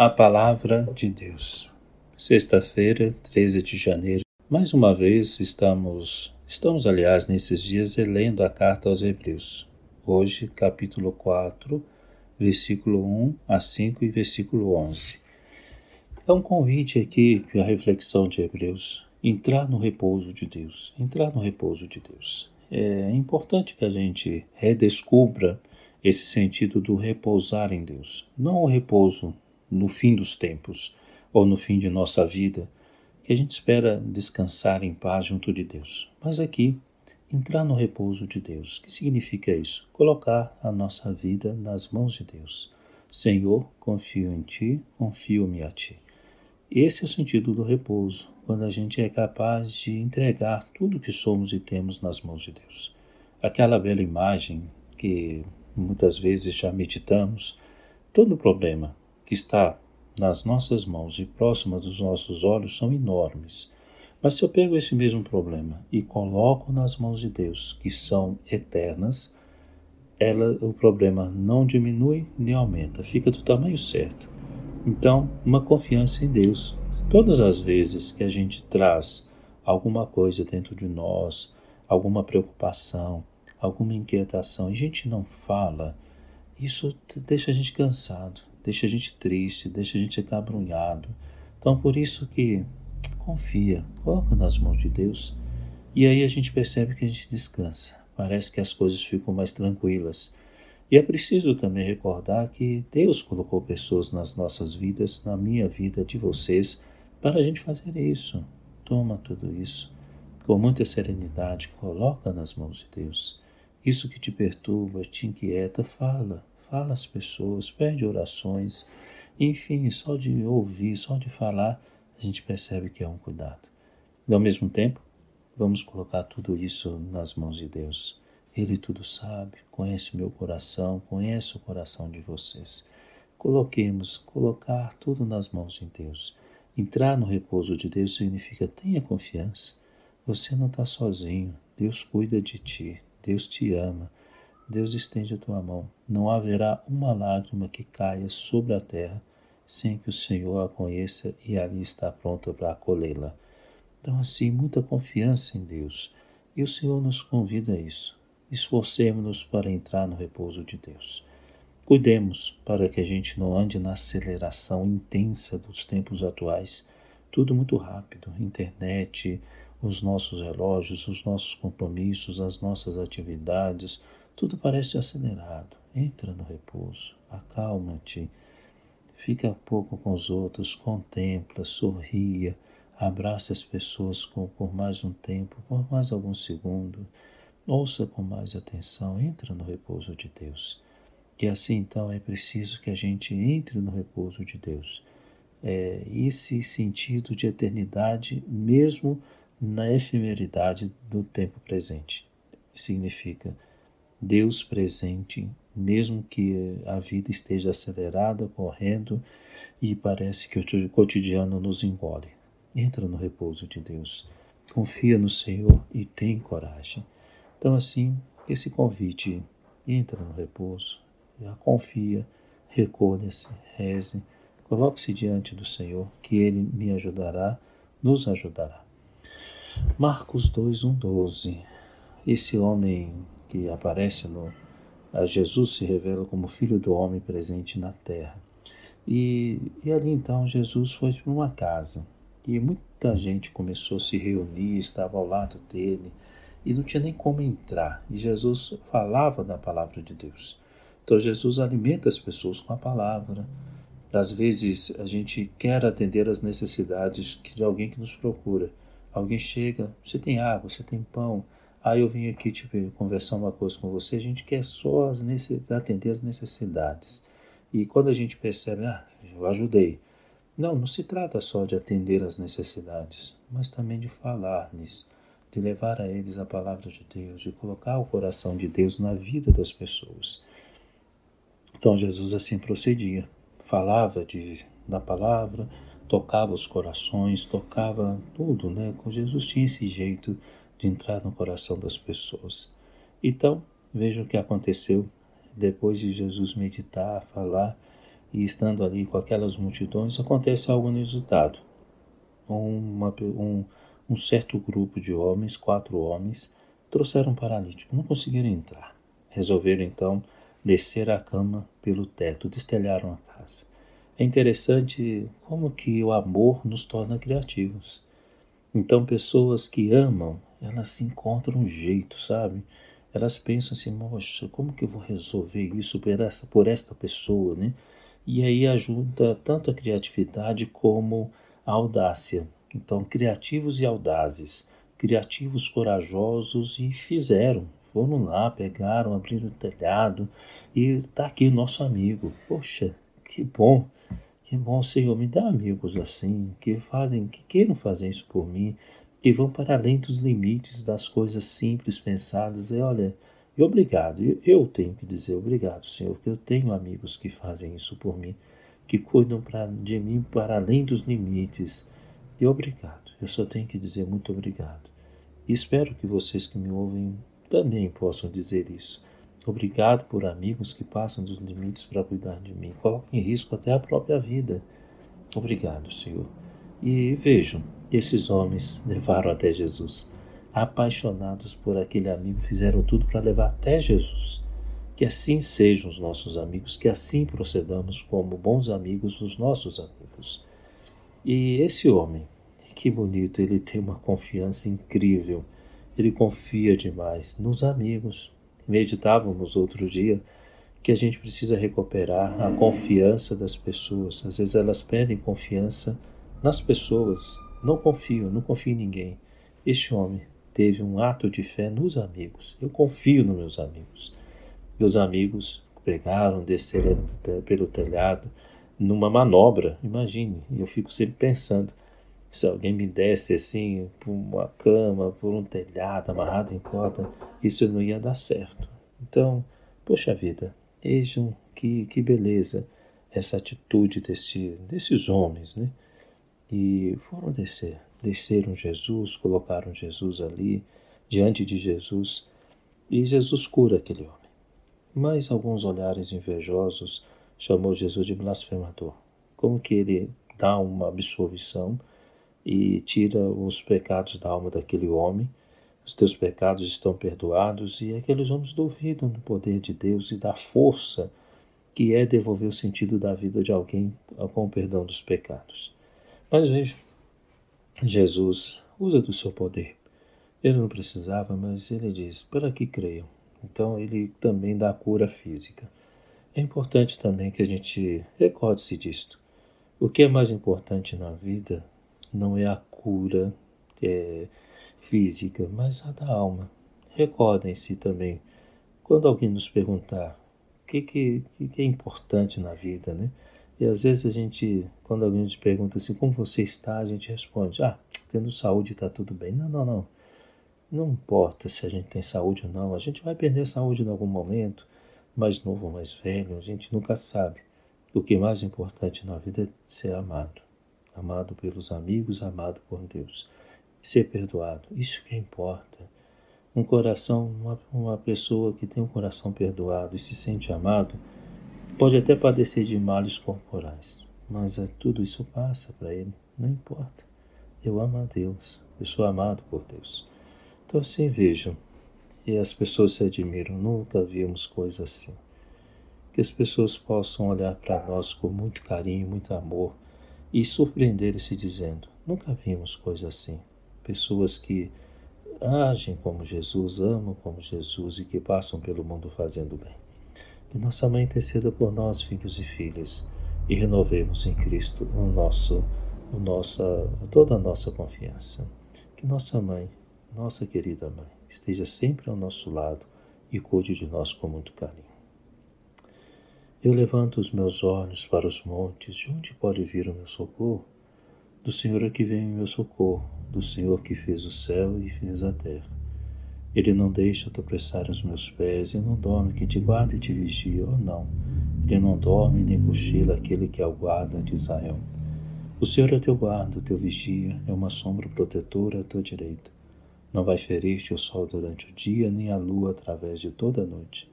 A Palavra de Deus. Sexta-feira, 13 de janeiro. Mais uma vez estamos, estamos aliás nesses dias lendo a carta aos Hebreus. Hoje, capítulo 4, versículo 1 a 5 e versículo 11. É um convite aqui a reflexão de Hebreus. Entrar no repouso de Deus. Entrar no repouso de Deus. É importante que a gente redescubra esse sentido do repousar em Deus. Não o repouso no fim dos tempos ou no fim de nossa vida, que a gente espera descansar em paz junto de Deus. Mas aqui, entrar no repouso de Deus. O que significa isso? Colocar a nossa vida nas mãos de Deus. Senhor, confio em Ti, confio-me a Ti. Esse é o sentido do repouso, quando a gente é capaz de entregar tudo que somos e temos nas mãos de Deus. Aquela bela imagem que muitas vezes já meditamos, todo problema, que está nas nossas mãos e próxima dos nossos olhos são enormes. Mas se eu pego esse mesmo problema e coloco nas mãos de Deus, que são eternas, ela, o problema não diminui nem aumenta, fica do tamanho certo. Então, uma confiança em Deus. Todas as vezes que a gente traz alguma coisa dentro de nós, alguma preocupação, alguma inquietação, e a gente não fala, isso deixa a gente cansado deixa a gente triste, deixa a gente acabrunhado. Então, por isso que confia, coloca nas mãos de Deus e aí a gente percebe que a gente descansa. Parece que as coisas ficam mais tranquilas. E é preciso também recordar que Deus colocou pessoas nas nossas vidas, na minha vida, de vocês, para a gente fazer isso. Toma tudo isso com muita serenidade, coloca nas mãos de Deus. Isso que te perturba, te inquieta, fala fala às pessoas, pede orações, enfim, só de ouvir, só de falar, a gente percebe que é um cuidado. E ao mesmo tempo, vamos colocar tudo isso nas mãos de Deus. Ele tudo sabe, conhece meu coração, conhece o coração de vocês. Coloquemos, colocar tudo nas mãos de Deus. Entrar no repouso de Deus significa tenha confiança. Você não está sozinho. Deus cuida de ti. Deus te ama. Deus estende a tua mão. Não haverá uma lágrima que caia sobre a terra sem que o Senhor a conheça e ali está pronta para acolhê-la. Então, assim, muita confiança em Deus. E o Senhor nos convida a isso. Esforcemos-nos para entrar no repouso de Deus. Cuidemos para que a gente não ande na aceleração intensa dos tempos atuais. Tudo muito rápido. Internet, os nossos relógios, os nossos compromissos, as nossas atividades, tudo parece acelerado. Entra no repouso, acalma-te, fica pouco com os outros, contempla, sorria, abraça as pessoas com, por mais um tempo, por mais alguns segundos, ouça com mais atenção, entra no repouso de Deus. E assim então é preciso que a gente entre no repouso de Deus. É, esse sentido de eternidade, mesmo na efemeridade do tempo presente, significa Deus presente, mesmo que a vida esteja acelerada, correndo e parece que o cotidiano nos engole. Entra no repouso de Deus, confia no Senhor e tem coragem. Então, assim, esse convite, entra no repouso, confia, recolha-se, reze, coloque-se diante do Senhor, que Ele me ajudará, nos ajudará. Marcos 2, 1, 12. Esse homem que aparece no Jesus se revela como Filho do Homem presente na terra. E, e ali então Jesus foi para uma casa e muita gente começou a se reunir, estava ao lado dele e não tinha nem como entrar. E Jesus falava da palavra de Deus. Então Jesus alimenta as pessoas com a palavra. Às vezes a gente quer atender às necessidades de alguém que nos procura. Alguém chega, você tem água, você tem pão, Aí eu vim aqui tipo, conversar uma coisa com você, a gente quer só as atender as necessidades. E quando a gente percebe, ah, eu ajudei. Não, não se trata só de atender as necessidades, mas também de falar-lhes, de levar a eles a palavra de Deus, de colocar o coração de Deus na vida das pessoas. Então Jesus assim procedia, falava de, da palavra, tocava os corações, tocava tudo, né? Com Jesus tinha esse jeito de entrar no coração das pessoas. Então, veja o que aconteceu depois de Jesus meditar, falar, e estando ali com aquelas multidões, acontece algo inusitado. Uma, um, um certo grupo de homens, quatro homens, trouxeram um paralítico, não conseguiram entrar. Resolveram então descer a cama pelo teto, destelharam a casa. É interessante como que o amor nos torna criativos. Então, pessoas que amam, elas se encontram um jeito, sabe? Elas pensam assim, moxa, como que eu vou resolver isso por essa, por esta pessoa, né? E aí ajuda tanto a criatividade como a audácia. Então, criativos e audazes, criativos corajosos e fizeram. Foram lá, pegaram, abriram o telhado e tá aqui nosso amigo. Poxa, que bom, que bom, Senhor, me dá amigos assim, que fazem, que queiram fazer isso por mim, que vão para além dos limites das coisas simples pensadas. E olha, e obrigado, eu, eu tenho que dizer obrigado, Senhor, porque eu tenho amigos que fazem isso por mim, que cuidam pra, de mim para além dos limites. E obrigado, eu só tenho que dizer muito obrigado. E espero que vocês que me ouvem também possam dizer isso. Obrigado por amigos que passam dos limites para cuidar de mim, colocam em risco até a própria vida. Obrigado, Senhor. E vejam, esses homens levaram até Jesus. Apaixonados por aquele amigo, fizeram tudo para levar até Jesus. Que assim sejam os nossos amigos, que assim procedamos como bons amigos dos nossos amigos. E esse homem, que bonito, ele tem uma confiança incrível. Ele confia demais nos amigos. Meditávamos outro dia que a gente precisa recuperar a confiança das pessoas. Às vezes elas perdem confiança nas pessoas. Não confio, não confio em ninguém. Este homem teve um ato de fé nos amigos. Eu confio nos meus amigos. Meus amigos pegaram, desceram pelo telhado numa manobra. Imagine, eu fico sempre pensando se alguém me desse assim por uma cama, por um telhado amarrado em corda, isso não ia dar certo. Então, poxa vida, vejam que, que beleza essa atitude desse, desses homens, né? e foram descer. Desceram Jesus, colocaram Jesus ali, diante de Jesus, e Jesus cura aquele homem. Mas alguns olhares invejosos chamou Jesus de blasfemador. Como que ele dá uma absolvição e tira os pecados da alma daquele homem, os teus pecados estão perdoados, e aqueles homens duvidam do poder de Deus e da força que é devolver o sentido da vida de alguém com o perdão dos pecados. Mas veja, Jesus usa do seu poder. Ele não precisava, mas ele diz: para que creiam? Então ele também dá cura física. É importante também que a gente recorde-se disto. O que é mais importante na vida não é a cura é, física, mas a da alma. Recordem-se também, quando alguém nos perguntar o que, que, que é importante na vida, né? E às vezes a gente, quando alguém te pergunta assim, como você está, a gente responde, ah, tendo saúde está tudo bem. Não, não, não. Não importa se a gente tem saúde ou não, a gente vai perder saúde em algum momento, mais novo ou mais velho, a gente nunca sabe. O que é mais importante na vida é ser amado. Amado pelos amigos, amado por Deus. Ser perdoado, isso que importa. Um coração, uma, uma pessoa que tem um coração perdoado e se sente amado, Pode até padecer de males corporais, mas é, tudo isso passa para ele, não importa. Eu amo a Deus, eu sou amado por Deus. Então assim vejam, e as pessoas se admiram, nunca vimos coisa assim. Que as pessoas possam olhar para nós com muito carinho, muito amor e surpreender-se dizendo: nunca vimos coisa assim. Pessoas que agem como Jesus, amam como Jesus e que passam pelo mundo fazendo bem. Que nossa mãe interceda por nós, filhos e filhas, e renovemos em Cristo o nosso, o nossa, toda a nossa confiança. Que nossa mãe, nossa querida mãe, esteja sempre ao nosso lado e cuide de nós com muito carinho. Eu levanto os meus olhos para os montes, de onde pode vir o meu socorro? Do Senhor é que vem o meu socorro, do Senhor que fez o céu e fez a terra. Ele não deixa tropeçar os meus pés, e não dorme que te guarda e te vigia, oh não. Ele não dorme nem cochila aquele que é o guarda de Israel. O Senhor é teu guarda, teu vigia, é uma sombra protetora à tua direita. Não vai ferir-te o sol durante o dia, nem a lua através de toda a noite.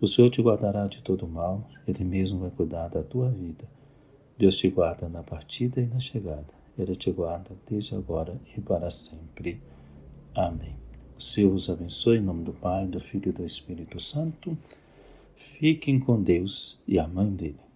O Senhor te guardará de todo mal, Ele mesmo vai cuidar da tua vida. Deus te guarda na partida e na chegada. Ele te guarda desde agora e para sempre. Amém. O Senhor os abençoe em nome do Pai, do Filho e do Espírito Santo. Fiquem com Deus e a mãe dele.